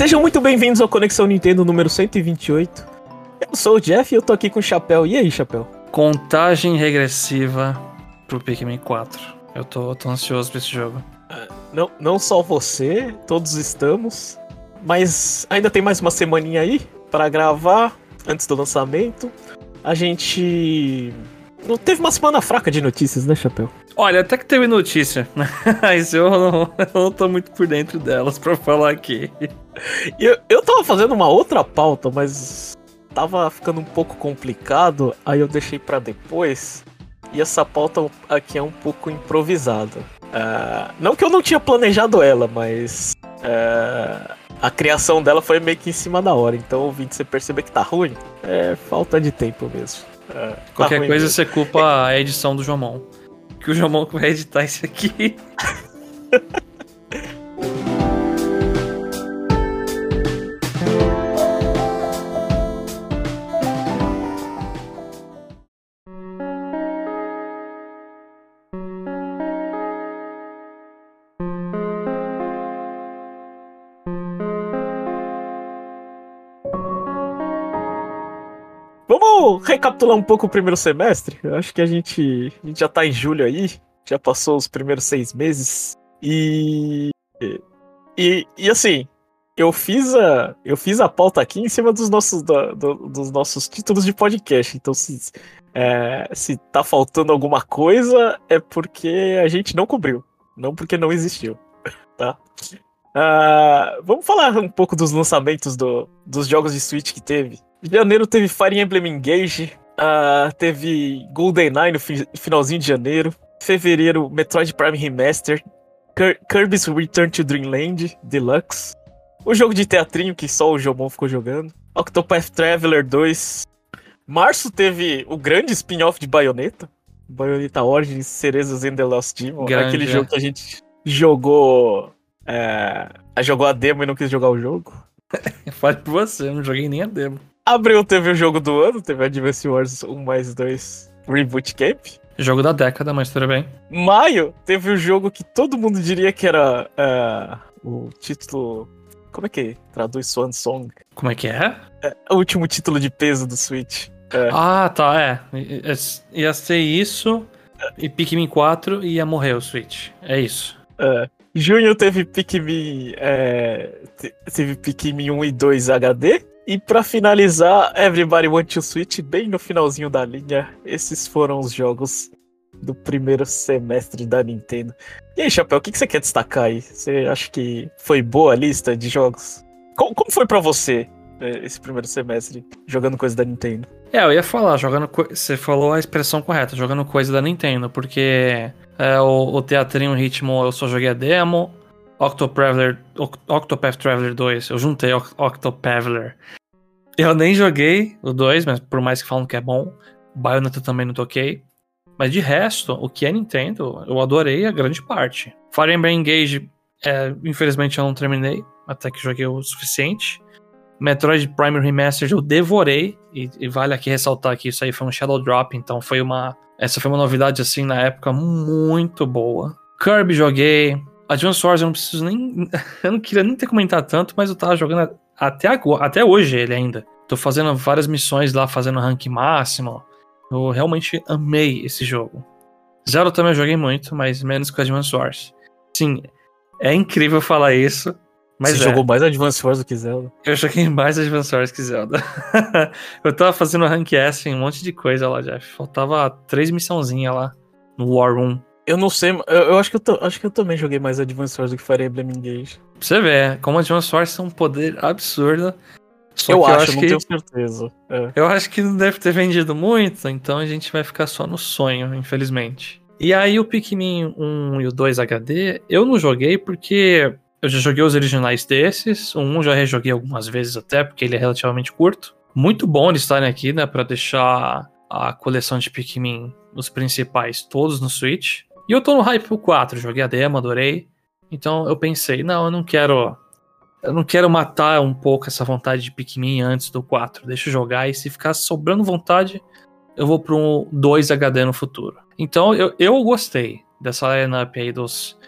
Sejam muito bem-vindos ao Conexão Nintendo número 128. Eu sou o Jeff e eu tô aqui com o Chapéu. E aí, Chapéu? Contagem regressiva pro Pikmin 4. Eu tô, tô ansioso pra esse jogo. Não, não só você, todos estamos. Mas ainda tem mais uma semaninha aí para gravar antes do lançamento. A gente. Não teve uma semana fraca de notícias, né, Chapéu? Olha, até que teve notícia, mas eu não, eu não tô muito por dentro delas pra falar aqui. Eu, eu tava fazendo uma outra pauta, mas tava ficando um pouco complicado, aí eu deixei para depois. E essa pauta aqui é um pouco improvisada. Uh, não que eu não tinha planejado ela, mas uh, a criação dela foi meio que em cima da hora. Então, ouvindo você perceber que tá ruim, é falta de tempo mesmo. Uh, Qualquer tá coisa mesmo. você culpa a edição do Jomon. Que o Jomon vai editar isso aqui. recapitular um pouco o primeiro semestre. Eu acho que a gente, a gente já tá em julho aí, já passou os primeiros seis meses. E. E, e assim, eu fiz a eu fiz a pauta aqui em cima dos nossos do, dos nossos títulos de podcast. Então se é, se tá faltando alguma coisa é porque a gente não cobriu, não porque não existiu, tá? Uh, vamos falar um pouco dos lançamentos do, dos jogos de Switch que teve. Janeiro teve Fire Emblem Engage, uh, teve GoldenEye no fi finalzinho de janeiro. Fevereiro, Metroid Prime Remaster, Kirby's Return to Dreamland Deluxe. O jogo de teatrinho que só o Jomon ficou jogando. Octopath Traveler 2. Março teve o grande spin-off de Bayonetta. Bayonetta Origins, Cerezas and the Lost Demon. Grande, aquele é. jogo que a gente jogou. É, jogou a demo e não quis jogar o jogo. Fale por você, eu não joguei nem a demo. Abril teve o jogo do ano, teve Advance Wars 1 mais 2 Reboot Camp. Jogo da década, mas tudo bem. Maio teve o jogo que todo mundo diria que era uh, o título. Como é que traduz Swan Song? Como é que é? é o último título de peso do Switch. É. Ah, tá, é. Ia ser isso, e Pikmin 4 e ia morrer o Switch. É isso. É. Junho teve Pikmin. É, teve Pikmin 1 e 2 HD. E para finalizar, Everybody Want to Switch, bem no finalzinho da linha, esses foram os jogos do primeiro semestre da Nintendo. E aí, Chapéu, o que, você quer destacar aí? Você acha que foi boa a lista de jogos? Como, como foi para você é, esse primeiro semestre jogando coisa da Nintendo? É, eu ia falar, jogando. Você falou a expressão correta, jogando coisa da Nintendo, porque é, o, o Teatrinho Ritmo eu só joguei a demo. Octopath, Traveler 2, eu juntei Octopath eu nem joguei o 2, mas por mais que falam que é bom. Bayonetta também não toquei. Mas de resto, o que é Nintendo, eu adorei a grande parte. Fire Emblem Engage, é, infelizmente eu não terminei, até que joguei o suficiente. Metroid Prime Remastered eu devorei, e, e, vale aqui ressaltar que isso aí foi um Shadow Drop, então foi uma. Essa foi uma novidade assim na época muito boa. Kirby joguei. Advance Wars eu não preciso nem. eu não queria nem ter comentado tanto, mas eu tava jogando até, agora, até hoje ele ainda. Tô fazendo várias missões lá, fazendo rank máximo. Eu realmente amei esse jogo. Zero também eu joguei muito, mas menos que o Advance Wars. Sim, é incrível falar isso. Mas Você é. jogou mais Advance Wars do que Zelda? Eu joguei mais Advance Wars que Zelda. eu tava fazendo rank S em um monte de coisa lá, Jeff. Faltava três missãozinhas lá no War Room. Eu não sei, eu, eu acho, que eu acho que eu também joguei mais Advance Wars do que Fire Emblem Engage. Pra você ver, como Advance Wars é um poder absurdo. Só eu, acho, eu acho, não que, tenho certeza. É. Eu acho que não deve ter vendido muito, então a gente vai ficar só no sonho, infelizmente. E aí o Pikmin 1 e o 2 HD, eu não joguei porque eu já joguei os originais desses. O 1 já rejoguei algumas vezes até, porque ele é relativamente curto. Muito bom eles estarem aqui, né, pra deixar a coleção de Pikmin, os principais, todos no Switch. E eu tô no hype pro 4, joguei a demo, adorei. Então eu pensei, não, eu não quero. Eu não quero matar um pouco essa vontade de Pikmin antes do 4. Deixa eu jogar e se ficar sobrando vontade, eu vou pro um 2 HD no futuro. Então eu, eu gostei dessa lineup aí dos,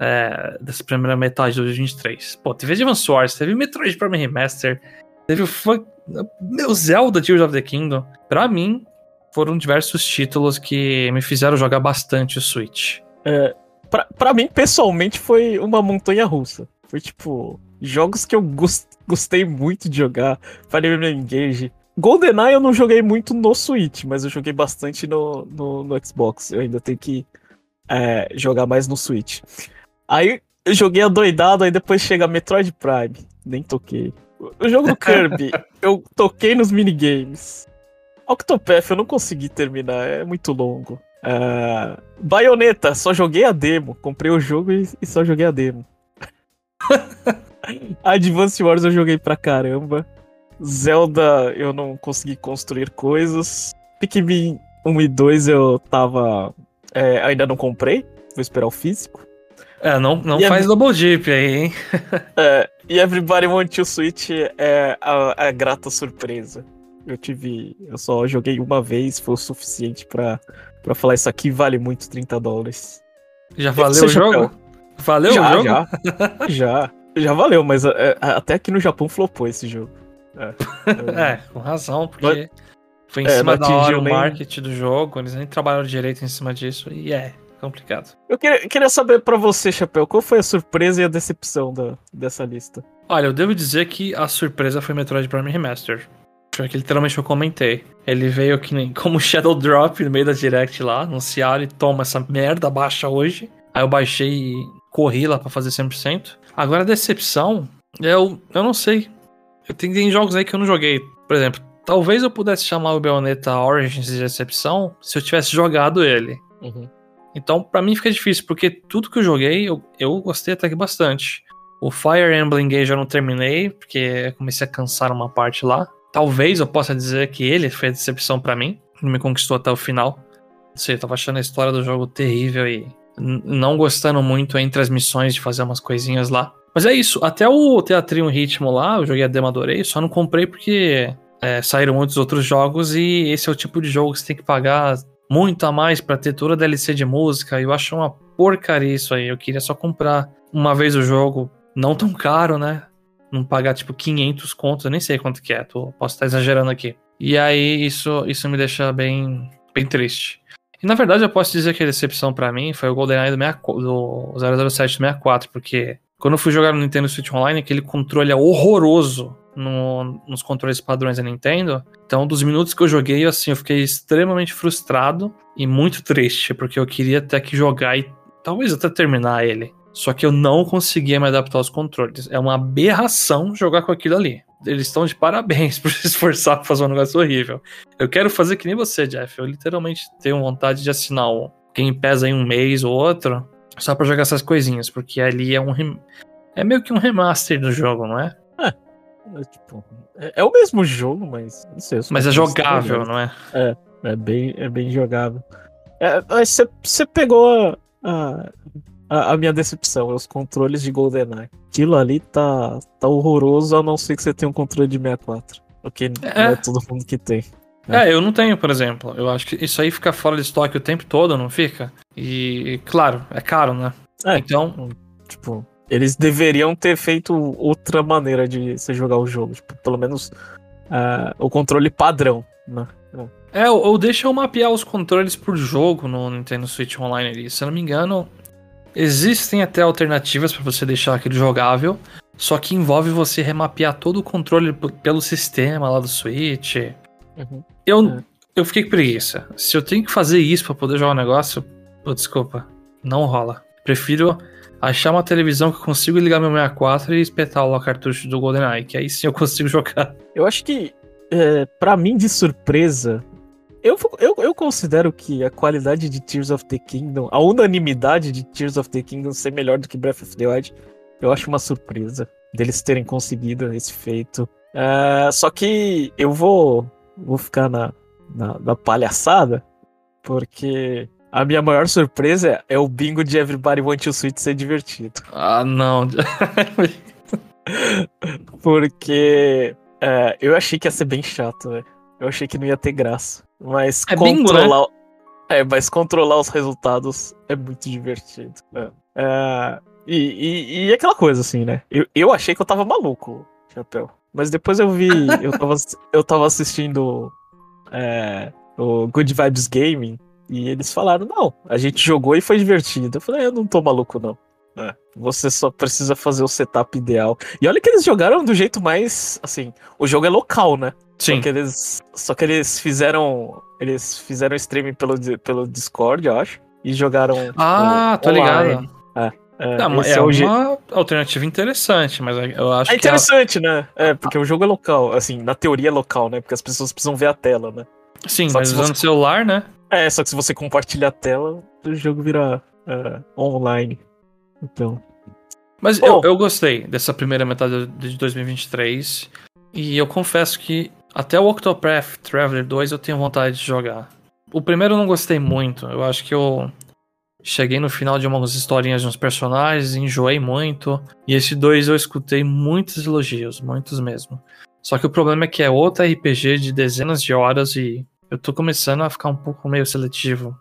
é, dessa primeira metade de 2023. Pô, teve Advance Wars, teve Metroid Prime Remaster, teve o meu Zelda Tears of the Kingdom. Pra mim, foram diversos títulos que me fizeram jogar bastante o Switch. É, pra, pra mim, pessoalmente, foi uma montanha russa. Foi tipo, jogos que eu gostei muito de jogar. Fire Emblem Engage. GoldenEye eu não joguei muito no Switch, mas eu joguei bastante no, no, no Xbox. Eu ainda tenho que é, jogar mais no Switch. Aí eu joguei a doidada, aí depois chega Metroid Prime. Nem toquei. O jogo do Kirby, eu toquei nos minigames. Octopath eu não consegui terminar, é muito longo. Uh, Bayonetta, só joguei a demo. Comprei o jogo e, e só joguei a demo. Advance Wars eu joguei pra caramba. Zelda eu não consegui construir coisas. Pikmin 1 e 2 eu tava. É, ainda não comprei. Vou esperar o físico. É, não, não faz every... double dip aí, hein? é, e Everybody Want to Switch é a, a, grata surpresa. Eu tive. Eu só joguei uma vez, foi o suficiente pra, pra falar isso aqui vale muito 30 dólares. Já valeu o jogo? Chapéu. Valeu já, o jogo? Já, já. Já valeu, mas é, até aqui no Japão flopou esse jogo. É, é com razão, porque mas, foi em é, cima da hora o nem... marketing do jogo, eles nem trabalharam direito em cima disso, e é complicado. Eu queria, queria saber para você, Chapéu, qual foi a surpresa e a decepção da, dessa lista? Olha, eu devo dizer que a surpresa foi Metroid Prime Remaster. Foi que literalmente eu comentei. Ele veio que nem como Shadow Drop no meio da Direct lá, anunciaram e toma essa merda, baixa hoje. Aí eu baixei e corri lá pra fazer 100%. Agora a decepção, eu, eu não sei. Eu tenho, tem jogos aí que eu não joguei. Por exemplo, talvez eu pudesse chamar o Bayonetta Origins de decepção se eu tivesse jogado ele. Uhum. Então, para mim fica difícil, porque tudo que eu joguei, eu, eu gostei até que bastante. O Fire Emblem Engage eu não terminei, porque comecei a cansar uma parte lá. Talvez eu possa dizer que ele foi a decepção para mim, não me conquistou até o final. Não sei, eu tava achando a história do jogo terrível e não gostando muito entre as missões de fazer umas coisinhas lá. Mas é isso, até o Teatrinho Ritmo lá, eu joguei a demo, adorei, só não comprei porque é, saíram muitos outros jogos e esse é o tipo de jogo que você tem que pagar muito a mais para ter toda a DLC de música. Eu acho uma porcaria isso aí. Eu queria só comprar uma vez o jogo, não tão caro, né? Não pagar tipo 500 contos, eu nem sei quanto que é, tô, posso estar exagerando aqui. E aí isso, isso me deixa bem, bem triste. E na verdade eu posso dizer que a decepção para mim foi o GoldenEye do, do 007 64, porque quando eu fui jogar no Nintendo Switch Online, aquele controle é horroroso no, nos controles padrões da Nintendo. Então, dos minutos que eu joguei, assim, eu fiquei extremamente frustrado e muito triste, porque eu queria até que jogar e talvez até terminar ele. Só que eu não conseguia me adaptar aos controles. É uma aberração jogar com aquilo ali. Eles estão de parabéns por se esforçar pra fazer um negócio horrível. Eu quero fazer que nem você, Jeff. Eu literalmente tenho vontade de assinar o Game Pass em um mês ou outro, só pra jogar essas coisinhas, porque ali é um. Rem... É meio que um remaster do jogo, não é? É, é, tipo, é, é, o mesmo jogo, mas não sei. Mas é jogável, não é? É, é bem, é bem jogável. É, você pegou a, a, a, minha decepção, os controles de GoldenEye. Aquilo ali tá, tá horroroso, a não ser que você tenha um controle de 64. Porque é. não é todo mundo que tem. É. é, eu não tenho, por exemplo. Eu acho que isso aí fica fora de estoque o tempo todo, não fica? E, claro, é caro, né? É, então. Tipo, eles deveriam ter feito outra maneira de você jogar o jogo. Tipo, pelo menos uh, o controle padrão, né? É, ou, ou deixa eu mapear os controles por jogo no Nintendo Switch Online ali. Se eu não me engano, existem até alternativas para você deixar aquele jogável, só que envolve você remapear todo o controle pelo sistema lá do Switch. Uhum. Eu, é. eu fiquei com preguiça. Se eu tenho que fazer isso para poder jogar o um negócio, oh, desculpa, não rola. Prefiro achar uma televisão que eu consigo ligar meu 64 e espetar o cartucho do GoldenEye, que aí sim eu consigo jogar. Eu acho que, é, para mim, de surpresa, eu, eu, eu considero que a qualidade de Tears of the Kingdom, a unanimidade de Tears of the Kingdom ser melhor do que Breath of the Wild, eu acho uma surpresa deles terem conseguido esse feito. É, só que eu vou, vou ficar na, na, na palhaçada, porque a minha maior surpresa é o bingo de Everybody Want to Switch ser divertido. Ah, não. Porque é, eu achei que ia ser bem chato, velho. Eu achei que não ia ter graça. Mas é controlar. Bingo, né? É, mas controlar os resultados é muito divertido. É. É, E, e, e aquela coisa, assim, né? Eu, eu achei que eu tava maluco, Chapéu. Mas depois eu vi. eu, tava, eu tava assistindo é, o Good Vibes Gaming. E eles falaram, não, a gente jogou e foi divertido. Eu falei, eu não tô maluco, não. É, você só precisa fazer o setup ideal. E olha que eles jogaram do jeito mais. Assim, o jogo é local, né? Sim. Só que eles, só que eles fizeram. Eles fizeram streaming pelo, pelo Discord, eu acho. E jogaram. Ah, tipo, tô online. ligado. É, Não, esse é, é uma jeito. alternativa interessante, mas eu acho É que. ela- interessante, né? É, porque o jogo é local. Assim, na teoria é local, né? Porque as pessoas precisam ver a tela, né? Sim, Só mas usando você- celular, né? É, só que se você compartilha a tela, o jogo vira é, online. Então. Mas eu, eu gostei dessa primeira metade de 2023. E eu confesso que até o Octopath Traveler 2 eu tenho vontade de jogar. O primeiro eu não gostei muito. Eu acho que eu cheguei no final de umas historinhas de uns personagens, enjoei muito. E esse 2 eu escutei muitos elogios, muitos mesmo. Só que o problema é que é outro RPG de dezenas de horas e eu tô começando a ficar um pouco meio seletivo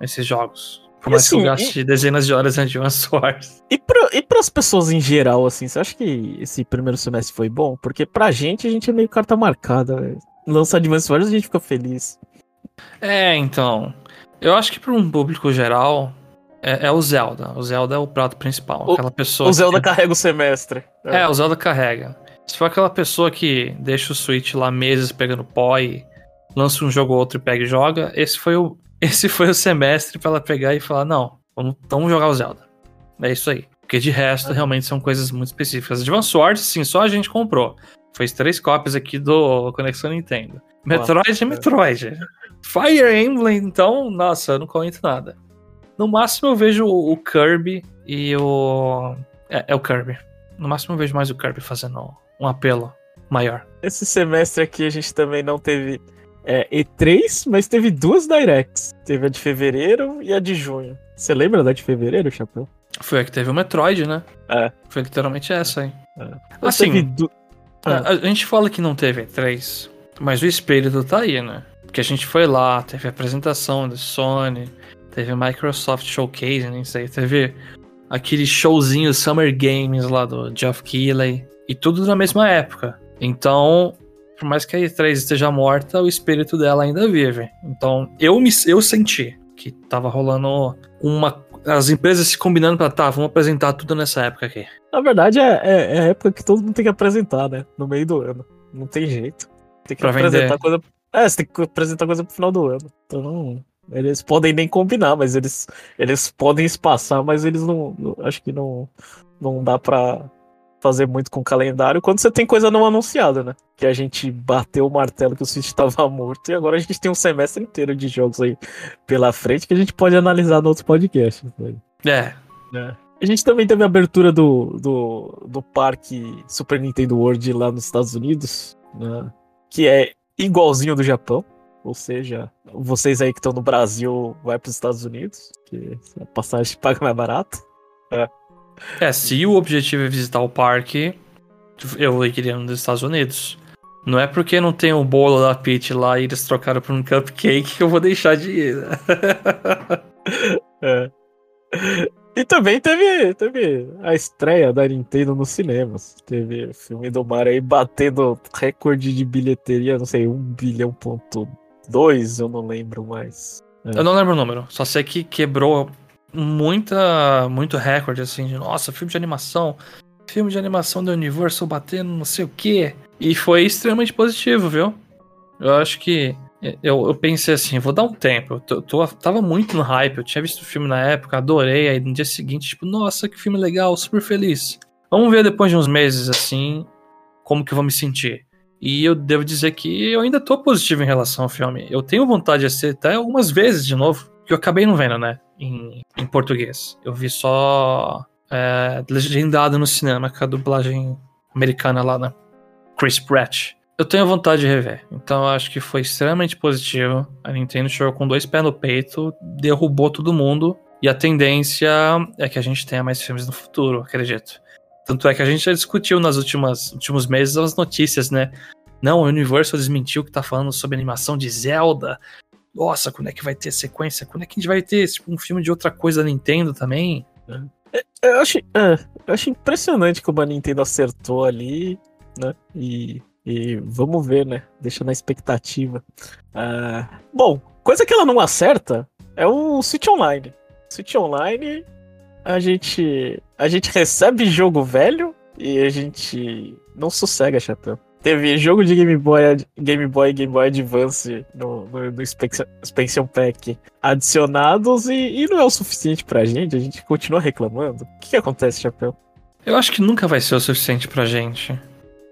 nesses jogos. Por E mais que eu assim, gaste dezenas de horas em Advance Wars. E, pra, e pras pessoas em geral, assim, você acha que esse primeiro semestre foi bom? Porque pra gente, a gente é meio carta marcada, velho. Lança Advance Wars, a gente fica feliz. É, então. Eu acho que para um público geral é, é o Zelda. O Zelda é o prato principal. O- aquela pessoa. O Zelda que... carrega o semestre. É, o Zelda carrega. Se for aquela pessoa que deixa o Switch lá meses pegando pó e lança um jogo ou outro e pega e joga, esse foi o, esse foi o semestre pra ela pegar e falar: não, vamos, vamos jogar o Zelda. É isso aí. Porque de resto, realmente são coisas muito específicas. Advance Wars, sim, só a gente comprou. Fez três cópias aqui do Conexão Nintendo. Metroid é Metroid. Fire Emblem, então, nossa, eu não comento nada. No máximo eu vejo o o Kirby e o. É, é o Kirby. No máximo eu vejo mais o Kirby fazendo um apelo maior. Esse semestre aqui a gente também não teve é, E3, mas teve duas Directs. Teve a de fevereiro e a de junho. Você lembra da de fevereiro, Chapéu? Foi a que teve o Metroid, né? É. Foi literalmente essa aí. Ou Assim, teve du- Ah. A, a gente fala que não teve E3, mas o espírito tá aí, né? Porque a gente foi lá, teve a apresentação da Sony, teve Microsoft Showcase, nem sei, teve aquele showzinho Summer Games lá do Geoff Keighley, e tudo na mesma época. Então, por mais que a E3 esteja morta, o espírito dela ainda vive. Então, eu me eu senti que tava rolando uma as empresas se combinando pra tá, vamos apresentar tudo nessa época aqui. Na verdade, é, é- é a época que todo mundo tem que apresentar, né? No meio do ano. Não tem jeito. Tem que Pra apresentar vender. coisa. É, você tem que apresentar coisa pro final do ano. Então, eles podem nem combinar, mas eles, eles podem espaçar, mas eles não. não- acho que não, não dá pra fazer muito com o calendário quando você tem coisa não anunciada, né? Que a gente bateu o martelo que o Switch tava morto e agora a gente tem um semestre inteiro de jogos aí pela frente que a gente pode analisar no outros podcasts. Né? É, A gente também teve a abertura do, do, do parque Super Nintendo World lá nos Estados Unidos, né? que é igualzinho do Japão. Ou seja, vocês aí que estão no Brasil, vai para os Estados Unidos, que a passagem paga mais barato. É, se o objetivo é visitar o parque, eu iria nos Estados Unidos. Não é porque não tem o bolo da Peach lá e eles trocaram por um cupcake que eu vou deixar de ir. né? É. E também teve, teve a estreia da Nintendo nos cinemas. Teve o filme do Mario aí batendo recorde de bilheteria, não sei, 1 bilhão ponto 2, eu não lembro mais. Eu não lembro o número, só sei que quebrou muita, muito recorde, assim, de nossa, filme de animação, filme de animação da Universal batendo não sei o quê. E foi extremamente positivo, viu? Eu acho que. Eu, eu pensei assim, vou dar um tempo. Eu tô- tô- tava muito no hype, eu tinha visto o filme na época, adorei. Aí no dia seguinte, tipo, nossa, que filme legal, super feliz. Vamos ver depois de uns meses, assim, como que eu vou me sentir. E eu devo dizer que eu ainda tô positivo em relação ao filme. Eu tenho vontade de assistir até algumas vezes de novo, que eu acabei não vendo, né? Em, em português. Eu vi só é, legendado no cinema, com a dublagem americana lá, né? Chris Pratt. Eu tenho vontade de rever. Então acho que foi extremamente positivo. A Nintendo chegou com dois pés no peito, derrubou todo mundo. E a tendência é que a gente tenha mais filmes no futuro, acredito. Tanto é que a gente já discutiu nas últimas últimos meses as notícias, né? Não, a Universal desmentiu que tá falando sobre animação de Zelda. Nossa, quando é que vai ter sequência? Quando é que a gente vai ter tipo, um filme de outra coisa da Nintendo também? É, eu acho, é, eu acho impressionante como a Nintendo acertou ali, né? E, e vamos ver, né? Deixa na expectativa. Uh, bom, coisa que ela não acerta é o Switch Online. Switch Online, a gente, a gente recebe jogo velho e a gente não sossega, chapéu. Teve jogo de Game Boy, Game Boy Game Boy Advance no, no, no Expansion Pack adicionados e, e, não é o suficiente pra gente, a gente continua reclamando. O que, que acontece, Chapéu? Eu acho que nunca vai ser o suficiente pra gente.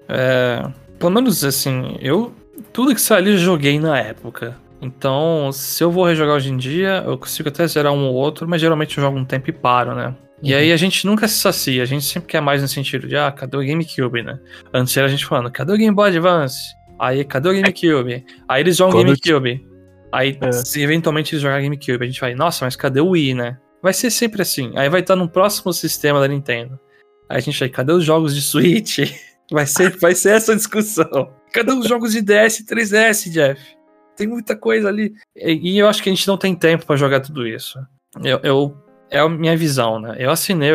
É, pelo menos assim, eu. Tudo que saiu ali joguei na época. Então, se eu vou rejogar hoje em dia, eu consigo até zerar um ou outro, mas geralmente eu jogo um tempo e paro, né? E aí a gente nunca se sacia, a gente sempre quer mais no sentido de, ah, cadê o GameCube, né? Antes era a gente falando, cadê o Game Boy Advance? Aí, cadê o GameCube? Aí eles jogam Quando GameCube. Aí, é. se eventualmente eles jogarem GameCube, a gente vai, nossa, mas cadê o Wii, né? Vai ser sempre assim. Aí vai estar no próximo sistema da Nintendo. Aí a gente vai, cadê os jogos de Switch? Vai ser, vai ser essa discussão. Cadê os jogos de DS e 3DS, Jeff? Tem muita coisa ali. E, e eu acho que a gente não tem tempo para jogar tudo isso. Eu, eu é a minha visão, né? Eu assinei,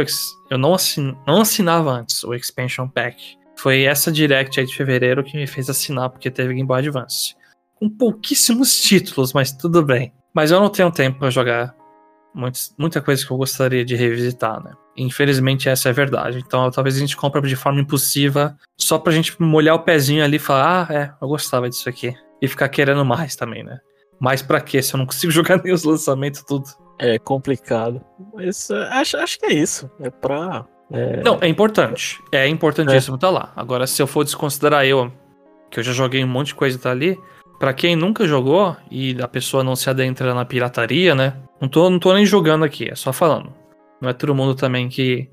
eu não, assin, não assinava antes o Expansion Pack. Foi essa Direct aí de fevereiro que me fez assinar, porque teve Game Boy Advance. Com pouquíssimos títulos, mas tudo bem. Mas eu não tenho tempo para jogar muitos, muita coisa que eu gostaria de revisitar, né? Infelizmente essa é a verdade. Então talvez a gente compre de forma impulsiva, só pra gente molhar o pezinho ali e falar, ah, é, eu gostava disso aqui. E ficar querendo mais também, né? Mais pra quê? Se eu não consigo jogar nem os lançamentos tudo. É complicado. Mas é, acho, acho que é isso. É pra. É... Não, é importante. É importantíssimo é. tá lá. Agora, se eu for desconsiderar eu, que eu já joguei um monte de coisa tá ali, para quem nunca jogou e a pessoa não se adentra na pirataria, né? Não tô, não tô nem jogando aqui, é só falando. Não é todo mundo também que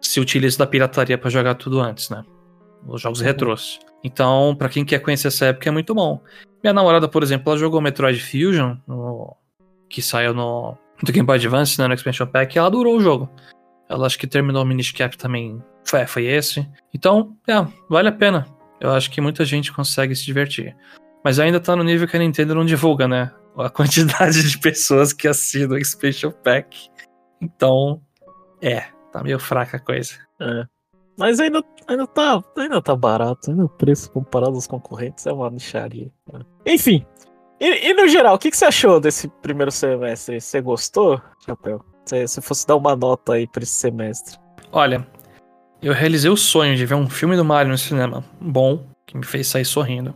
se utiliza da pirataria para jogar tudo antes, né? Os jogos uhum. retrôs. Então, para quem quer conhecer essa época, é muito bom. Minha namorada, por exemplo, ela jogou Metroid Fusion, no... que saiu no do Game Boy Advance, né, no Expansion Pack, ela durou o jogo. Ela acho que terminou o Minish Cap também. Foi, foi esse. Então, é, vale a pena. Eu acho que muita gente consegue se divertir. Mas ainda tá no nível que a Nintendo não divulga, né? A quantidade de pessoas que assinam o Expansion Pack. Então, é, tá meio fraca a coisa. É. Mas ainda, ainda, tá, ainda tá barato, ainda o preço comparado aos concorrentes é uma micharia. Né? Enfim, e, e, no geral, o que, que você achou desse primeiro semestre? Você gostou, Chapéu? Se, se fosse dar uma nota aí pra esse semestre. Olha, eu realizei o sonho de ver um filme do Mario no cinema bom, que me fez sair sorrindo.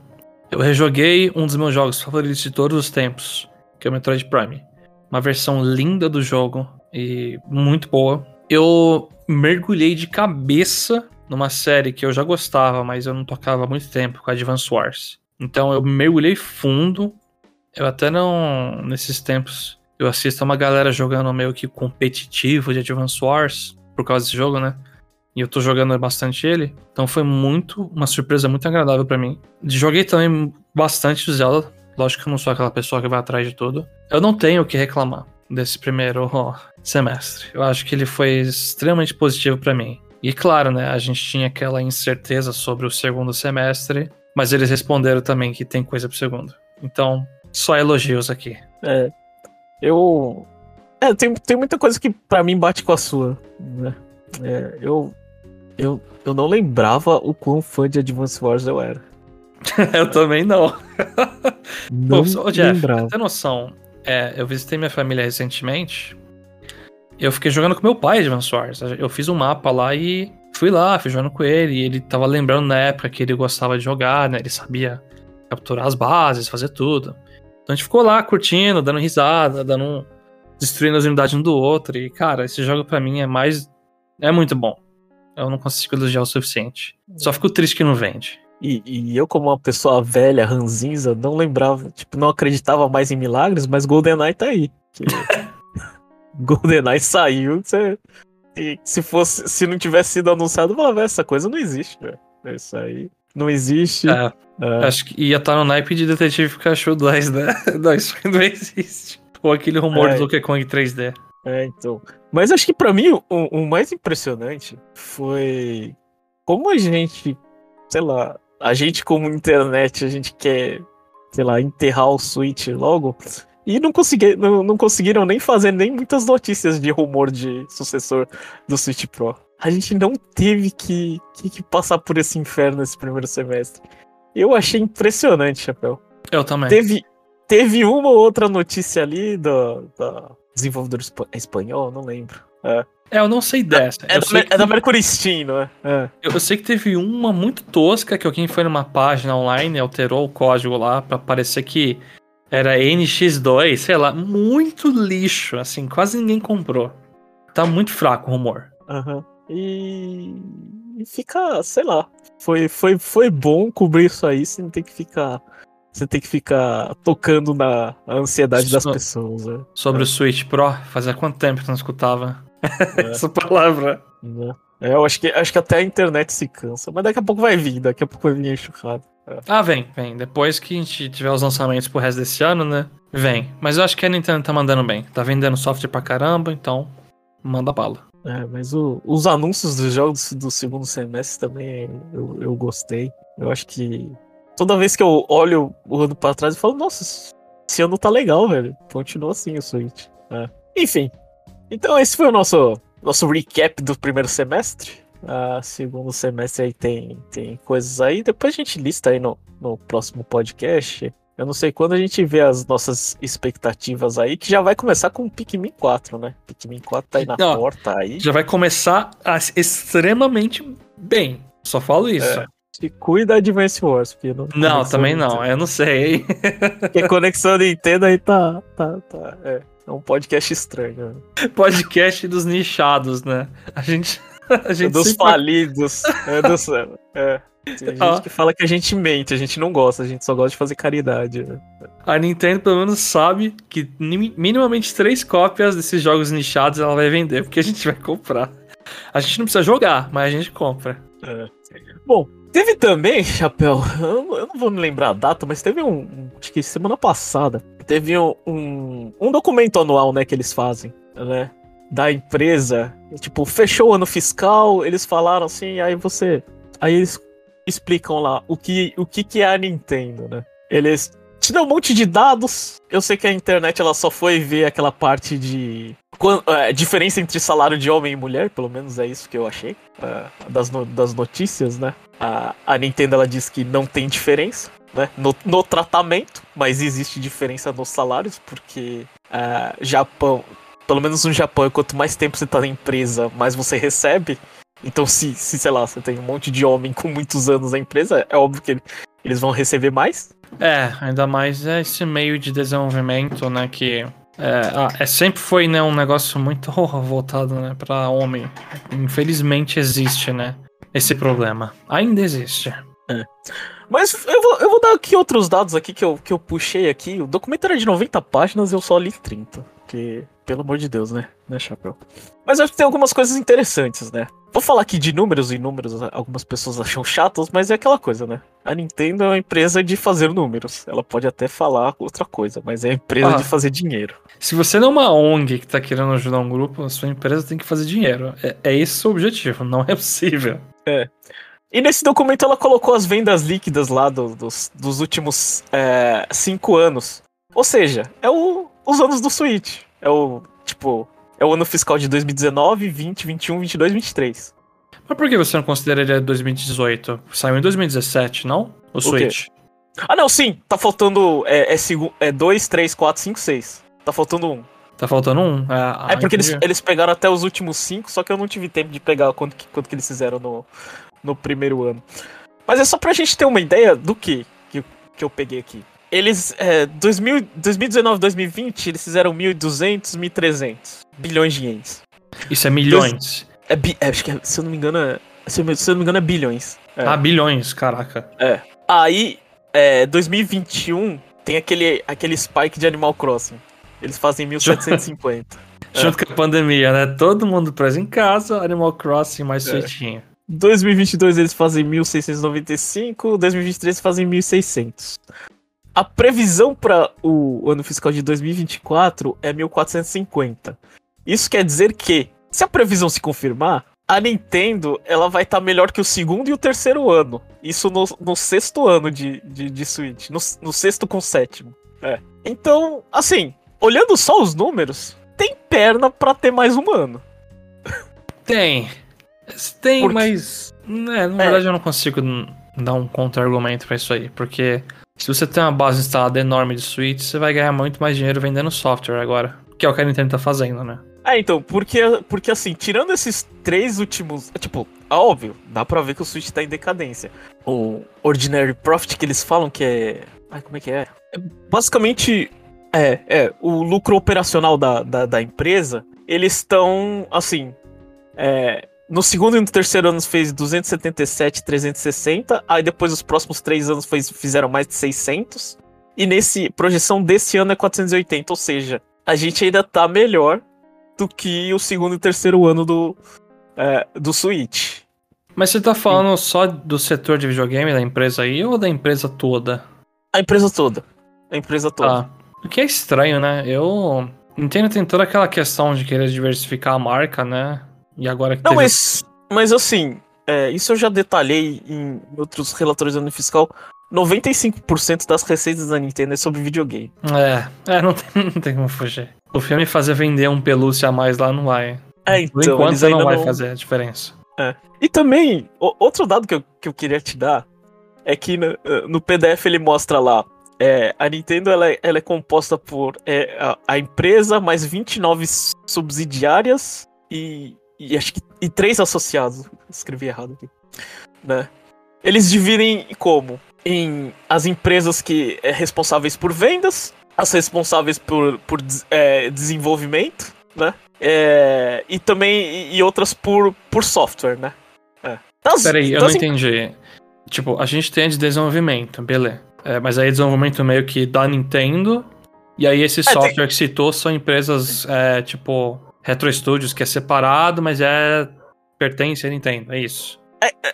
Eu rejoguei um dos meus jogos favoritos de todos os tempos, que é o Metroid Prime. Uma versão linda do jogo e muito boa. Eu mergulhei de cabeça numa série que eu já gostava, mas eu não tocava há muito tempo, com a Advance Wars. Então eu mergulhei fundo eu até não. Nesses tempos, eu assisto uma galera jogando meio que competitivo de Advance Wars, por causa desse jogo, né? E eu tô jogando bastante ele. Então foi muito. Uma surpresa muito agradável para mim. Joguei também bastante Zelda. Lógico que eu não sou aquela pessoa que vai atrás de tudo. Eu não tenho o que reclamar desse primeiro semestre. Eu acho que ele foi extremamente positivo para mim. E claro, né, a gente tinha aquela incerteza sobre o segundo semestre, mas eles responderam também que tem coisa pro segundo. Então, só elogios aqui. É. Eu. É, tem, tem muita coisa que para mim bate com a sua. Né? É, eu, eu. Eu não lembrava o quão fã de Advance Wars eu era. eu também não. não Pô, Jeff, lembrava. tem noção? É, eu visitei minha família recentemente. Eu fiquei jogando com meu pai Advance Wars. Eu fiz um mapa lá e fui lá, fui jogando com ele. E ele tava lembrando na época que ele gostava de jogar, né? Ele sabia capturar as bases, fazer tudo. Então a gente ficou lá curtindo, dando risada, dando um, destruindo as unidades um do outro. E, cara, esse jogo para mim é mais. É muito bom. Eu não consigo elogiar o suficiente. Só fico triste que não vende. E, e, eu, como uma pessoa velha, ranzinza, não lembrava, tipo, não acreditava mais em milagres, mas GoldenEye tá aí. GoldenEye saiu, você, se fosse, se não tivesse sido anunciado, eu falava, essa coisa não existe, velho. Isso aí não existe. É, é. Acho que ia estar no naipe de Detetive Pikachu 2, né? Não, isso não existe. Ou aquele rumor é. do Donkey Kong 3D. É, então. Mas acho que para mim o, o, mais impressionante foi como a gente, sei lá, a gente como internet, a gente quer, sei lá, enterrar o Switch logo. E não, consegui, não, não conseguiram nem fazer nem muitas notícias de rumor de sucessor do Switch Pro. A gente não teve que, que, que passar por esse inferno esse primeiro semestre. Eu achei impressionante, Chapéu. Eu também. Teve, teve uma ou outra notícia ali do, do desenvolvedor espa- espanhol, não lembro. É, É, eu não sei dessa. é, eu, da, sei é da Mercury Steam, não é? É. eu, eu sei que teve uma muito tosca que alguém foi numa página online e alterou o código lá pra parecer que era NX2, sei lá, muito lixo, assim, quase ninguém comprou. Tá muito fraco o rumor. Aham. E, e fica, sei lá. Foi, foi, foi bom cobrir isso aí, você não tem que ficar. Você tem que ficar tocando na ansiedade das So- pessoas, né? Sobre o Switch Pro, fazia quanto tempo que não escutava É. essa palavra? Né? É, eu acho que, acho que até a internet se cansa, mas daqui a pouco vai vir, daqui a pouco vai vir enxurrado. Ah, vem, vem. Depois que a gente tiver os lançamentos pro resto desse ano, né? Vem. Mas eu acho que a Nintendo tá mandando bem. Tá vendendo software pra caramba, então manda bala. É, mas o- os anúncios dos jogos do segundo semestre também eu, eu gostei. Eu acho que toda vez que eu olho o ano pra trás, eu falo, nossa, esse ano tá legal, velho. Continua assim o Switch. É. Enfim. Então esse foi o nosso, nosso recap do primeiro semestre. Ah, segundo semestre aí tem, tem coisas aí. Depois a gente lista aí no, no próximo podcast. Eu não sei quando a gente vê as nossas expectativas aí, que já vai começar com o Pikmin 4, né? Pikmin 4 tá aí na Não, porta aí. Já vai começar extremamente bem. Só falo isso. É. Se cuida Advance Wars, porque não. Não, também não. Eu não sei. Porque conexão Nintendo aí tá. tá, tá é. é um podcast estranho. Né? Podcast dos nichados, né? A gente. A gente dos sempre- falidos. É, dos, é. Tem gente Ó. que fala que a gente mente, a gente não gosta, a gente só gosta de fazer caridade. Né? A Nintendo pelo menos sabe que ni- minimamente três cópias desses jogos nichados ela vai vender, porque a gente vai comprar. A gente não precisa jogar, mas a gente compra. É. Bom, teve também, Chapéu, eu não, eu não vou me lembrar a data, mas teve um. um- Acho que semana passada. Teve um, um, um documento anual, né, que eles fazem, né? Da empresa. Tipo, fechou o ano fiscal, eles falaram assim, aí você. Aí eles explicam lá o que, o que, que é a Nintendo, né? Eles te dão um monte de dados. Eu sei que a internet ela só foi ver aquela parte de. é, diferença entre salário de homem e mulher, pelo menos é isso que eu achei. é, das, no- das notícias, né? A, a Nintendo ela diz que não tem diferença. Né, no, no tratamento, mas existe diferença nos salários, porque é, Japão, pelo menos no Japão, quanto mais tempo você tá na empresa, mais você recebe. Então, se, se, sei lá, você tem um monte de homem com muitos anos na empresa, é óbvio que ele- eles vão receber mais. É, ainda mais é esse meio de desenvolvimento, né? Que é, ah, é, sempre foi né, um negócio muito voltado né, para homem. Infelizmente existe, né? Esse problema. Ainda existe. Mas eu vou, eu vou dar aqui outros dados aqui que eu, que eu puxei aqui. O documento era de 90 páginas eu só li 30. Porque, pelo amor de Deus, né? Né, Chapéu? Mas eu acho que tem algumas coisas interessantes, né? Vou falar aqui de números e números, algumas pessoas acham chatos, mas é aquela coisa, né? A Nintendo é uma empresa de fazer números. Ela pode até falar outra coisa, mas é a empresa Ah. de fazer dinheiro. Se você não é uma ONG que tá querendo ajudar um grupo, a sua empresa tem que fazer dinheiro. É, é esse o objetivo, não é possível. E nesse documento ela colocou as vendas líquidas lá do- dos, dos últimos é, cinco anos. Ou seja, é o, os anos do Switch. É o, tipo, é o ano fiscal de 2019, 20, 21, 22, 23. Mas por que você não considera ele 2018? Saiu em 2017, não? O? Switch. Ah, não, sim, tá faltando. É 2, é dois, três, quatro, cinco, seis. Tá faltando um. Tá faltando um? Ah, é porque eles, eles pegaram até os últimos cinco, só que eu não tive tempo de pegar quanto que, quanto que eles fizeram no, no primeiro ano. Mas é só pra gente ter uma ideia do que que, que eu peguei aqui. Eles, é, 2000, 2019, 2020, eles fizeram 1.200, 1.300 bilhões de ienes. Isso é milhões. É, é, acho que, é- se eu não me engano, é, se eu, se eu não me engano, é bilhões. É. Ah, bilhões, caraca. Aí, é, 2021, tem aquele, aquele spike de Animal Crossing. Eles fazem 1.750. Junto com a pandemia, né? Todo mundo preso em casa, Animal Crossing mais É. Switchinho. 2022 eles fazem 1.695, 2023 eles fazem 1.600. A previsão para o ano fiscal de 2024 é 1.450. Isso quer dizer que, se a previsão se confirmar, a Nintendo ela vai estar melhor que o segundo e o terceiro ano. Isso no, no sexto ano de, de, de Switch. No, no sexto com sétimo. É. Então, assim, olhando só os números, tem perna pra ter mais um ano. Tem. Tem, Porque- mas. né, na É. verdade, eu não consigo dar um contra-argumento pra isso aí. Porque se você tem uma base instalada enorme de Switch, você vai ganhar muito mais dinheiro vendendo software agora. Que é o que a Nintendo tá fazendo, né? É, então, porque, porque assim, tirando esses três últimos. Tipo, óbvio, dá pra ver que o Switch tá em decadência. O Ordinary Profit que eles falam que é. Ai, como é que é? É basicamente. É, é. O lucro operacional da, da, da empresa, eles estão, assim. É, no segundo e no terceiro ano fez 277, 360. Aí depois os próximos três anos fez, fizeram mais de 600. E nesse projeção desse ano é 480. Ou seja, a gente ainda tá melhor do que o segundo e terceiro ano do, é, do Switch. Mas você tá falando só do setor de videogame da empresa aí ou da empresa toda? A empresa toda. A empresa toda. Ah, o que é estranho, né? Eu. Nintendo tem toda aquela questão de querer diversificar a marca, né? E agora que Não, teve- mas, mas assim, é, isso eu já detalhei em outros relatórios do ano fiscal. 95% das receitas da Nintendo é sobre videogame. É, é não, tem, não tem como fugir. O filme fazer vender um pelúcia a mais lá não vai. É, Por então, enquanto eles não ainda vai não... fazer a diferença. E também, o- outro dado que eu, que eu queria te dar é que no, no PDF ele mostra lá. é, a Nintendo ela, é- ela é composta por é, a, a empresa mais 29 subsidiárias e, e acho que e três associados. Escrevi errado aqui. Né? Eles dividem como? Em as empresas que é responsáveis por vendas, as responsáveis por, por é, desenvolvimento, né? É, e também e, outras por, por software, né? É. Das- Peraí, eu das não em- entendi. Tipo, a gente tem de desenvolvimento, beleza. É, mas aí desenvolvimento meio que da Nintendo. E aí esse É, tem- software que citou são empresas, é, tipo, Retro Studios, que é separado, mas é. pertence à Nintendo, é isso.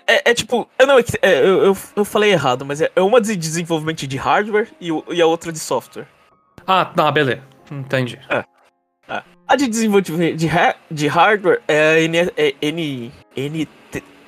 É, é tipo. é, Não, é é, eu, eu, eu falei errado, mas é, é uma de desenvolvimento de hardware e, e a outra de software. Ah, tá, beleza. Entendi. A de desenvolvimento de, ha- de hardware é a N, é, N, N,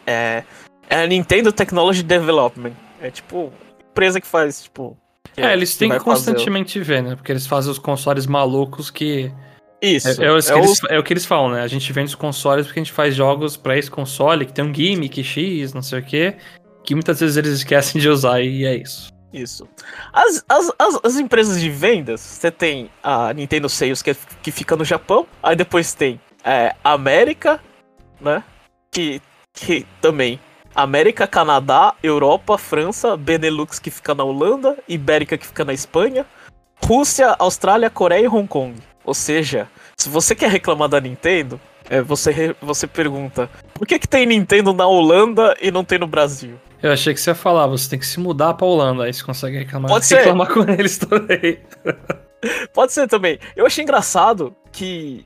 é, é a Nintendo Technology Development. É tipo, empresa que faz, tipo. que- É, eles têm que vai fazer constantemente ver, né? Porque eles fazem os consoles malucos que. Isso. É, é é eles- os- é o que eles falam, né? A gente vende os consoles porque a gente faz jogos pra esse console que tem um gimmick X, não sei o quê, que muitas vezes eles esquecem de usar e é isso. Isso. As, as, as, as empresas de vendas, você tem a Nintendo Sales, que, é- que fica no Japão. Aí depois tem é, a América, né? Que, que também. América, Canadá, Europa, França, Benelux, que fica na Holanda, Ibérica, que fica na Espanha, Rússia, Austrália, Coreia e Hong Kong. Ou seja, se você quer reclamar da Nintendo, é, você, você pergunta: por que, que tem Nintendo na Holanda e não tem no Brasil? Eu achei que você ia falar, você tem que se mudar pra Holanda, aí você consegue reclamar, Pode ser. reclamar com eles também. Pode ser também. Eu achei engraçado que,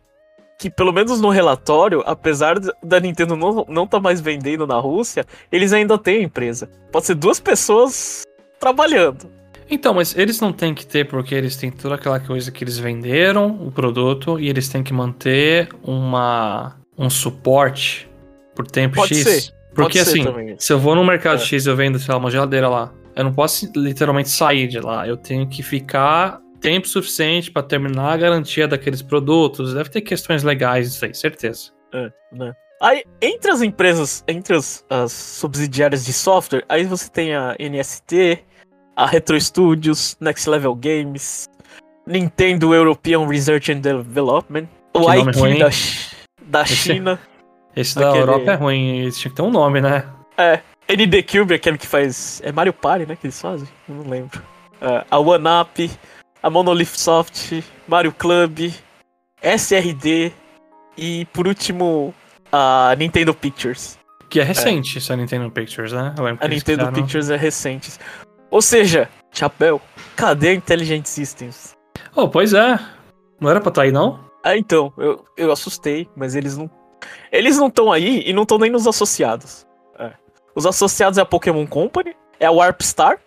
que pelo menos no relatório, apesar da Nintendo não, não tá mais vendendo na Rússia, eles ainda têm a empresa. Pode ser duas pessoas trabalhando. Então, mas eles não têm que ter, porque eles têm toda aquela coisa que eles venderam o produto e eles têm que manter uma um suporte por tempo Pode X. ser, Porque Pode ser assim, também. se eu vou no mercado É. X e eu vendo, sei lá, uma geladeira lá, eu não posso literalmente sair de lá. Eu tenho que ficar tempo suficiente pra terminar a garantia daqueles produtos. Deve ter questões legais isso aí, certeza. É, né? Aí, entre as empresas, entre as, as subsidiárias de software, aí você tem a NST, a Retro Studios, Next Level Games, Nintendo European Research and Development, o IQ da, da Esse- China, Esse da Aquele- Europa é ruim, eles tinham que ter um nome, né? É, ND Cube, aquele que faz. É Mario Party, né? Que eles fazem? Eu não lembro. É, a OneUp, a Monolith Soft, Mario Club, SRD e por último a Nintendo Pictures. Que é recente, essa Nintendo Pictures, né? Eu lembro que A Nintendo criaram- Pictures é recente. Ou seja, chapéu, cadê a Intelligent Systems? Oh, pois é. Não era pra estar aí, não? Ah, então, eu, eu assustei, mas eles não. Eles não estão aí e não estão nem nos associados. É. Os associados é a Pokémon Company, é a Warp Star,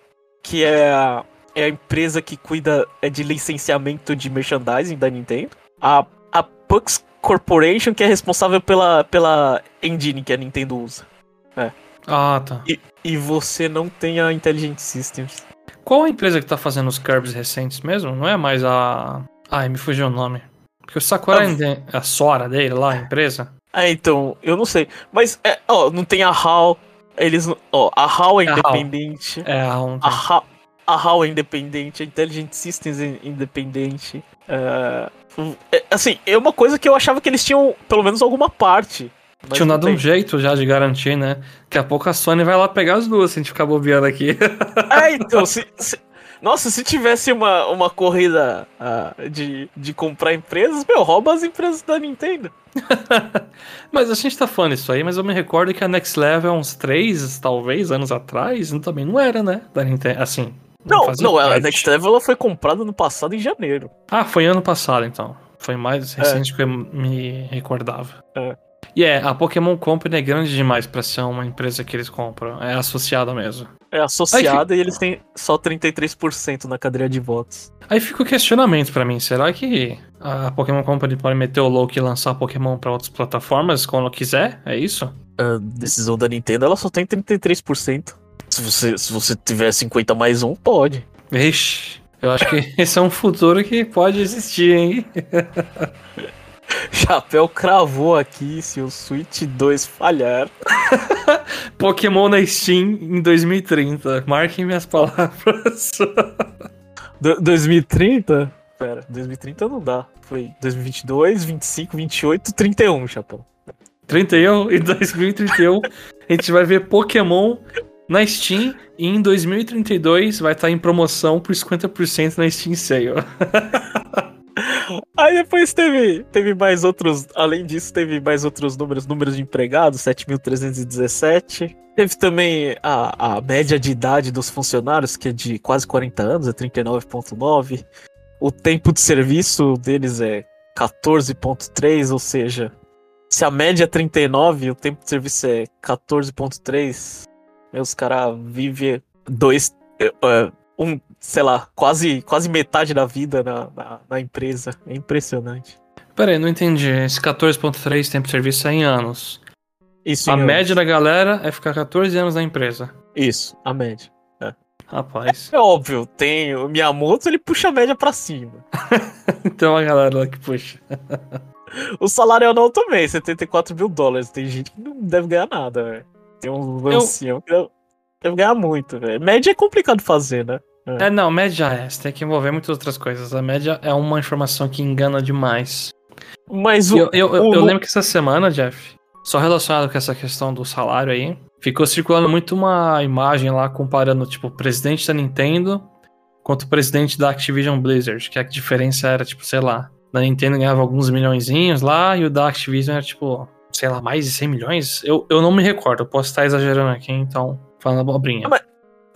que é a, é a empresa que cuida é de licenciamento de merchandising da Nintendo. A, a Pux Corporation, que é responsável pela, pela engine que a Nintendo usa. Ah, tá. E você não tem a Intelligent Systems. Qual a empresa que tá fazendo os Curbs recentes mesmo? Não é mais a. Ai, me fugiu o nome. Porque o Sakura Ah, ainda é a Sora dele lá, a empresa. Ah, então, eu não sei. Mas, é, ó, não tem a HAL. Eles. Ó, a HAL é A HAL. independente. É, a um, A HAL, a HAL é independente. A Intelligent Systems é independente. é, é, assim, é uma coisa que eu achava que eles tinham pelo menos alguma parte. Mas Tinha não dado um jeito já de garantir, né? Daqui a pouco a Sony vai lá pegar as duas se a gente ficar bobeando aqui. É, então, se, se- Nossa, se tivesse uma, uma corrida ah, de, de comprar empresas, meu, rouba as empresas da Nintendo. mas a gente tá falando isso aí, mas eu me recordo que a Next Level, uns três, talvez, anos atrás, não- também não era, né? Da Nintendo, assim. Não, fazia não, a. Next Level ela foi comprada no passado em janeiro. Ah, foi ano passado, então. Foi mais recente que eu me recordava. É. E é, a Pokémon Company é grande demais pra ser uma empresa que eles compram. É associada mesmo. É associada e eles têm só 33% na cadeia de votos. Aí fica o questionamento pra mim. Será que a Pokémon Company pode meter o louco e lançar Pokémon pra outras plataformas quando quiser? É isso? A decisão da Nintendo ela só tem 33%. Se você, se você tiver 50 mais um, pode. Vixe, eu acho que esse é um futuro que pode existir, hein? Chapéu cravou aqui se o Switch 2 falhar. Pokémon na Steam em 2030. Marquem minhas palavras. Do- 2030? Pera, 2030 não dá. Foi 2022, 25, 28, 31, Chapéu. 31 e 2031 a gente vai ver Pokémon na Steam e em 2032 vai estar em promoção por 50% na Steam Sale. Aí depois teve, teve mais outros, além disso, teve mais outros números, números de empregados, 7.317. Teve também a, a média de idade dos funcionários, que é de quase 40 anos, é 39.9. O tempo de serviço deles é 14.3, ou seja, se a média é 39, o tempo de serviço é 14.3, os caras vivem dois, eh, um, sei lá, quase, quase metade da vida na, na, na empresa. É impressionante. Pera aí, não entendi. Esse 14.3 tempo de serviço é em anos. Isso, A em anos. média da galera é ficar 14 anos na empresa. Isso, a média. Rapaz. É óbvio, tem o Miyamoto, ele puxa a média pra cima. então a galera lá que puxa. O salário anual também, 74 mil dólares. Tem gente que não deve ganhar nada, velho. Tem um Eu- ancião que deve- deve ganhar muito, velho. Média é complicado fazer, né? É, não, média é. Você tem que envolver muitas outras coisas. A média é uma informação que engana demais. Mas o. Eu, eu, o- eu lembro que essa semana, Jeff, só relacionado com essa questão do salário aí, ficou circulando muito uma imagem lá comparando, tipo, o presidente da Nintendo contra o presidente da Activision Blizzard, que a diferença era, tipo, sei lá, da Nintendo ganhava alguns milhõezinhos lá e o da Activision era, tipo, sei lá, mais de 100 milhões? Eu, eu não me recordo, eu posso estar exagerando aqui, então, falando abobrinha. Mas-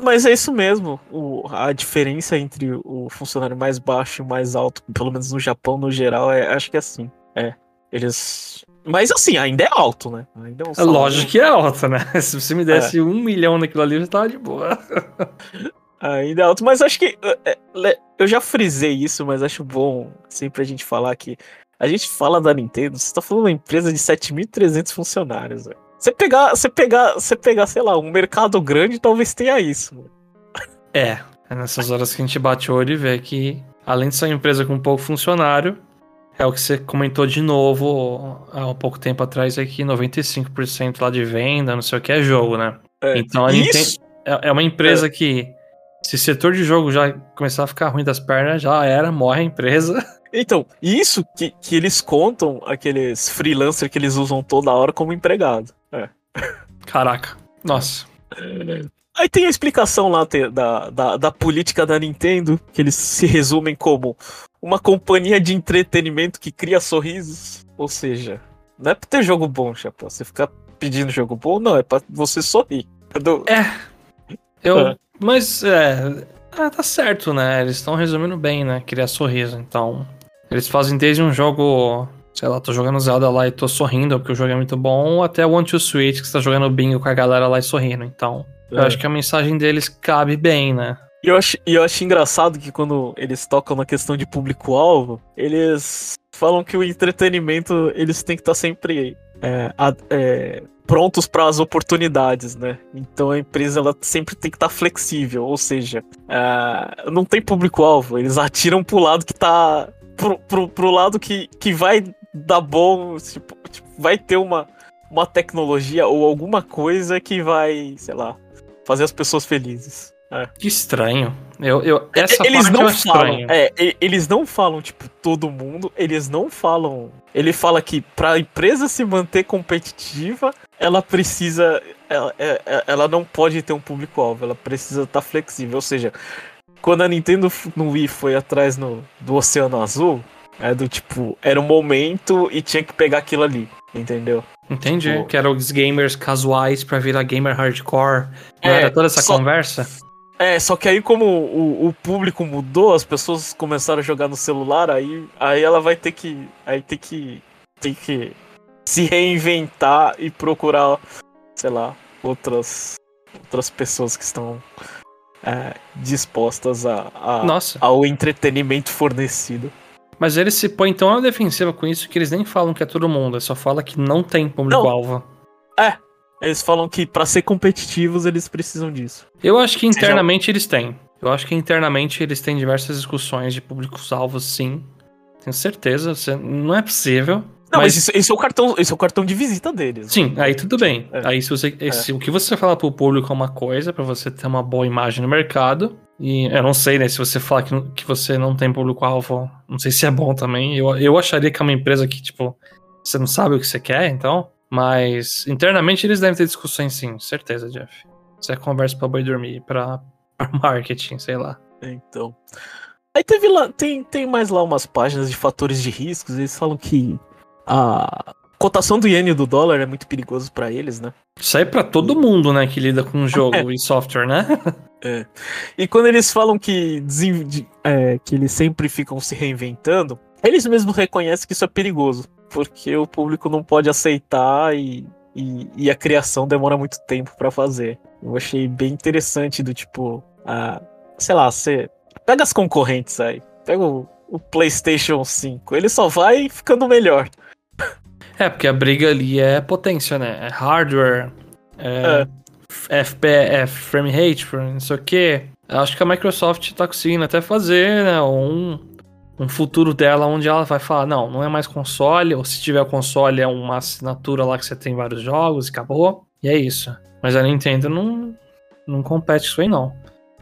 Mas é isso mesmo. O, a diferença entre o funcionário mais baixo e o mais alto, pelo menos no Japão, no geral, é, acho que é assim. É. Eles. Mas assim, ainda é alto, né? Ainda é um É lógico que é alta, né? Se você me desse um milhão naquilo ali, eu já tava de boa. Ainda é alto, mas acho que. é, é, Eu já frisei isso, mas acho bom sempre a gente falar que. A gente fala da Nintendo, você tá falando de uma empresa de 7.300 funcionários, velho. Você pegar, você pegar, você pegar, sei lá, um mercado grande, talvez tenha isso. mano. É, é nessas horas que a gente bate o olho e vê que, além de ser uma empresa com pouco funcionário, é o que você comentou de novo há um pouco tempo atrás, é que 95% lá de venda, não sei o que, é jogo, né? É. Então a Nintendo é é uma empresa que, se o setor de jogo já começar a ficar ruim das pernas, já era, morre a empresa. Então, isso que, que eles contam, aqueles freelancers que eles usam toda hora como empregado. É. Caraca. Nossa. Aí tem a explicação lá te- da, da, da política da Nintendo, que eles se resumem como uma companhia de entretenimento que cria sorrisos. Ou seja, não é pra ter jogo bom, Chapéu. Você ficar pedindo jogo bom, não, é pra você sorrir. Do- Eu. É. Mas é. Ah, tá certo, né? Eles estão resumindo bem, né? Criar sorriso. Então. Eles fazem desde um jogo. Sei lá, tô jogando Zelda lá e tô sorrindo porque o jogo é muito bom, até o One to Switch que você tá jogando bingo com a galera lá e sorrindo. Então. Eu É. acho que a mensagem deles cabe bem, né? E eu acho, eu acho engraçado que quando eles tocam na questão de público-alvo, eles falam que o entretenimento eles têm que estar sempre é, é, prontos para as oportunidades, né? Então a empresa ela sempre tem que estar flexível, ou seja, é, não tem público-alvo, eles atiram pro lado que tá, pro, pro, pro lado que, que vai dar bom, tipo, tipo, vai ter uma, uma tecnologia ou alguma coisa que vai, sei lá, fazer as pessoas felizes. É. Que estranho. Eu, eu, essa eles parte não acho falam, é, eles não falam, tipo, todo mundo, eles não falam. Ele fala que pra empresa se manter competitiva, ela precisa. Ela, é- é- ela não pode ter um público-alvo, ela precisa estar flexível. Ou seja, quando a Nintendo no Wii foi atrás no, do Oceano Azul, é do tipo, era um momento e tinha que pegar aquilo ali, entendeu? Entendi. Tipo- Que eram os gamers casuais pra virar gamer hardcore. Não É, era toda essa só- conversa? É, só que aí como o, o público mudou, as pessoas começaram a jogar no celular, aí, aí ela vai ter que. Aí tem que. Tem que se reinventar e procurar, sei lá, outras. Outras pessoas que estão é, dispostas a, a- Nossa. ao entretenimento fornecido. Mas eles se põem tão na defensiva com isso que eles nem falam que é todo mundo. Eles só falam que não tem público-alvo. Eles falam que pra ser competitivos eles precisam disso. Eu acho que Seja- internamente eles têm. Eu acho que internamente eles têm diversas discussões de públicos-alvos, sim. Tenho certeza. Não é possível. Não, mas, mas isso, esse, é o cartão, esse é o cartão de visita deles. Sim, aí tudo bem. É. Aí se você. se o que você fala pro público é uma coisa, pra você ter uma boa imagem no mercado. E eu não sei, né? Se você falar que, que você não tem público-alvo, não sei se é bom também. Eu, eu acharia que é uma empresa que, tipo, você não sabe o que você quer, então. Mas internamente eles devem ter discussões sim, certeza, Jeff. Você conversa pra boi dormir, pra, pra marketing, sei lá. Então. Aí teve lá, tem, tem mais lá umas páginas de fatores de riscos, eles falam que a cotação do iene e do dólar é muito perigoso pra eles, né? Isso aí é pra todo mundo, né, que lida com jogo e software, né? E quando eles falam que, é, que eles sempre ficam se reinventando, eles mesmos reconhecem que isso é perigoso, porque o público não pode aceitar e, e, e a criação demora muito tempo pra fazer. Eu achei bem interessante do tipo, ah, sei lá, você pega as concorrentes aí, pega o, o PlayStation 5, ele só vai ficando melhor. É, porque a briga ali é potência, né? É hardware, é, FPS, frame rate, não sei o quê. Eu Acho que a Microsoft tá conseguindo até fazer, né? Um, um futuro dela onde ela vai falar, não, não é mais console, ou se tiver console é uma assinatura lá que você tem vários jogos e acabou. E é isso. Mas a Nintendo não, não compete com isso aí, não.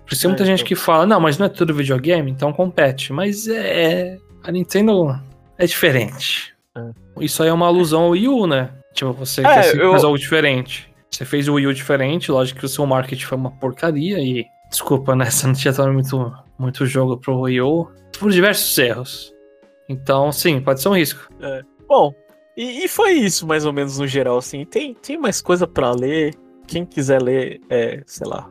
Por isso tem muita É, gente então. que fala, não, mas não é tudo videogame, então compete. Mas é. A Nintendo é diferente. Isso aí é uma alusão ao Wii U, né? Tipo, você É, quer sempre eu- algo diferente. Você fez o Wii U diferente, lógico que o seu marketing foi uma porcaria e. Desculpa, né? Você não tinha dado muito, muito jogo pro Wii U. Por diversos erros. Então, sim, pode ser um risco. Bom, e, e foi isso mais ou menos no geral, assim. Tem, tem mais coisa pra ler. Quem quiser ler, é, sei lá,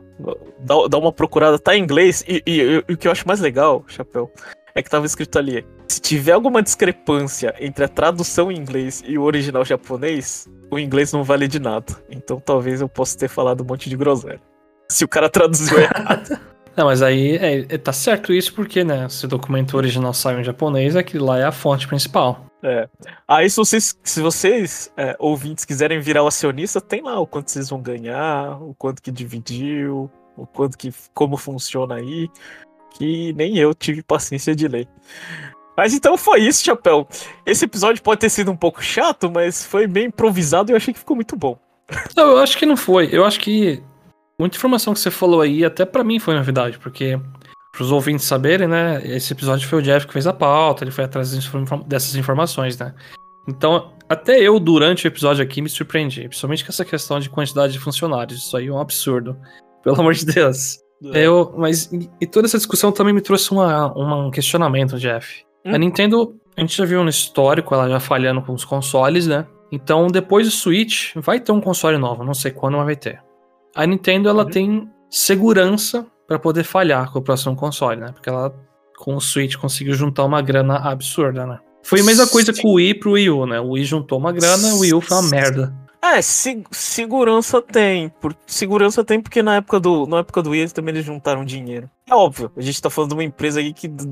dá, dá uma procurada, tá em inglês. E, e- e o que eu acho mais legal, Chapéu, é que tava escrito ali: se tiver alguma discrepância entre a tradução em inglês e o original japonês, o inglês não vale de nada. Então talvez eu possa ter falado um monte de groselha. Se o cara traduziu errado. Não, mas aí é, é- tá certo isso porque, né? Se o documento original saiu em japonês, aquilo lá é a fonte principal. É. Aí, se vocês, se vocês é, ouvintes quiserem virar o acionista, tem lá o quanto vocês vão ganhar, o quanto que dividiu, o quanto que como funciona aí, que nem eu tive paciência de ler. Mas então foi isso, Chapéu. Esse episódio pode ter sido um pouco chato, mas foi bem improvisado e eu achei que ficou muito bom. Não, eu acho que não foi. Eu acho que muita informação que você falou aí, até pra mim foi novidade, porque pros ouvintes saberem, né? Esse episódio foi o Jeff que fez a pauta, ele foi atrás dessas informações, né? Então, até eu, durante o episódio aqui, me surpreendi, principalmente com essa questão de quantidade de funcionários. Isso aí é um absurdo. Pelo amor de Deus. Eu, mas e, e toda essa discussão também me trouxe uma, uma- um questionamento, Jeff. Hum? A Nintendo, a gente já viu no histórico ela já falhando com os consoles, né? Então, depois do Switch, vai ter um console novo, não sei quando, mas vai ter. A Nintendo, ela Uhum. tem segurança pra poder falhar com o próximo console, né? Porque ela, com o Switch, conseguiu juntar uma grana absurda, né? Foi a mesma coisa Sim. com o Wii pro Wii U, né? O Wii juntou uma grana, o Wii U foi uma merda. É, se- segurança tem. Por, segurança tem porque na época do, na época do eles também eles juntaram dinheiro. É óbvio, a gente tá falando de uma empresa aí que de-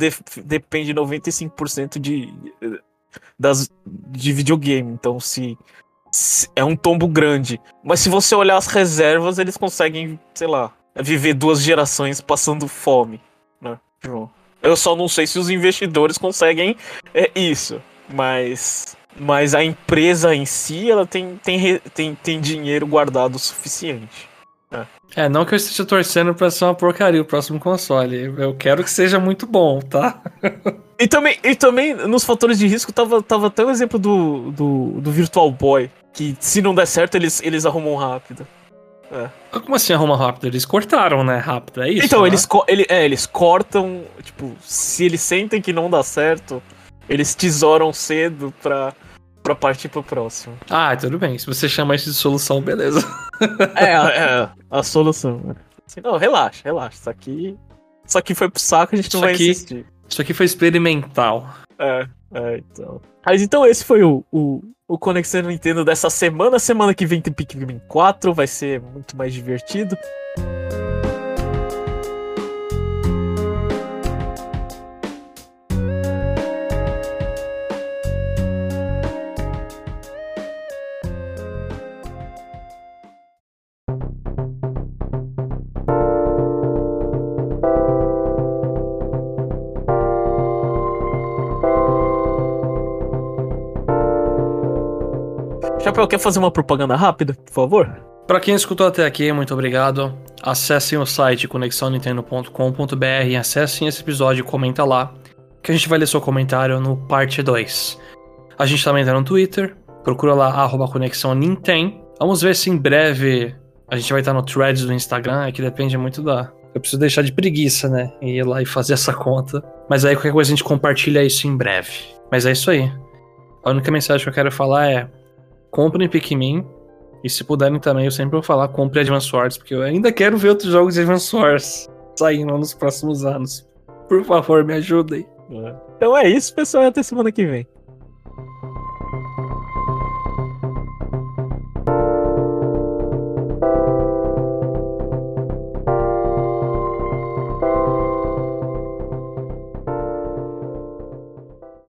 depende 95% de, das, de videogame. Então, se, se- é um tombo grande. Mas se você olhar as reservas, eles conseguem, sei lá, viver duas gerações passando fome, né, João? Eu só não sei se os investidores conseguem é, isso, mas mas a empresa em si ela tem, tem, tem, tem dinheiro guardado o suficiente. É, não que eu esteja torcendo pra ser uma porcaria o próximo console. Eu quero que seja muito bom, tá? e, também, e também, nos fatores de risco, tava, tava até o exemplo do, do, do Virtual Boy. Que se não der certo, eles, eles arrumam rápido. É. Como assim arruma rápido? Eles cortaram, né? Rápido, é isso? Então, né? eles, ele, é, eles cortam. Tipo, se eles sentem que não dá certo, eles tesouram cedo pra, pra partir pro próximo. Ah, tudo bem. Se você chama isso de solução, beleza. é, é, a solução. Assim, não, relaxa, relaxa. Isso aqui. Isso aqui foi pro saco, a gente não isso vai aqui, insistir. Isso aqui foi experimental. É, é, então. Mas então esse foi o, o, o Conexão Nintendo dessa semana. Semana que vem tem Pikmin 4, vai ser muito mais divertido. Chapéu, quer fazer uma propaganda rápida, por favor? Para quem escutou até aqui, muito obrigado. Acessem o site conexãonintendo.com.br, acessem esse episódio e comenta lá, que a gente vai ler seu comentário no parte 2. A gente também tá no Twitter, procura lá, arroba Conexão. Vamos ver se em breve a gente vai estar no Threads do Instagram, é que depende muito da... Eu preciso deixar de preguiça, né? E ir lá e fazer essa conta. Mas aí qualquer coisa a gente compartilha isso em breve. Mas é isso aí. A única mensagem que eu quero falar é comprem Pikmin. E se puderem também, eu sempre vou falar, compre Advance Wars, porque eu ainda quero ver outros jogos de Advance Wars saindo nos próximos anos. Por favor, me ajudem. É. Então é isso, pessoal, até semana que vem.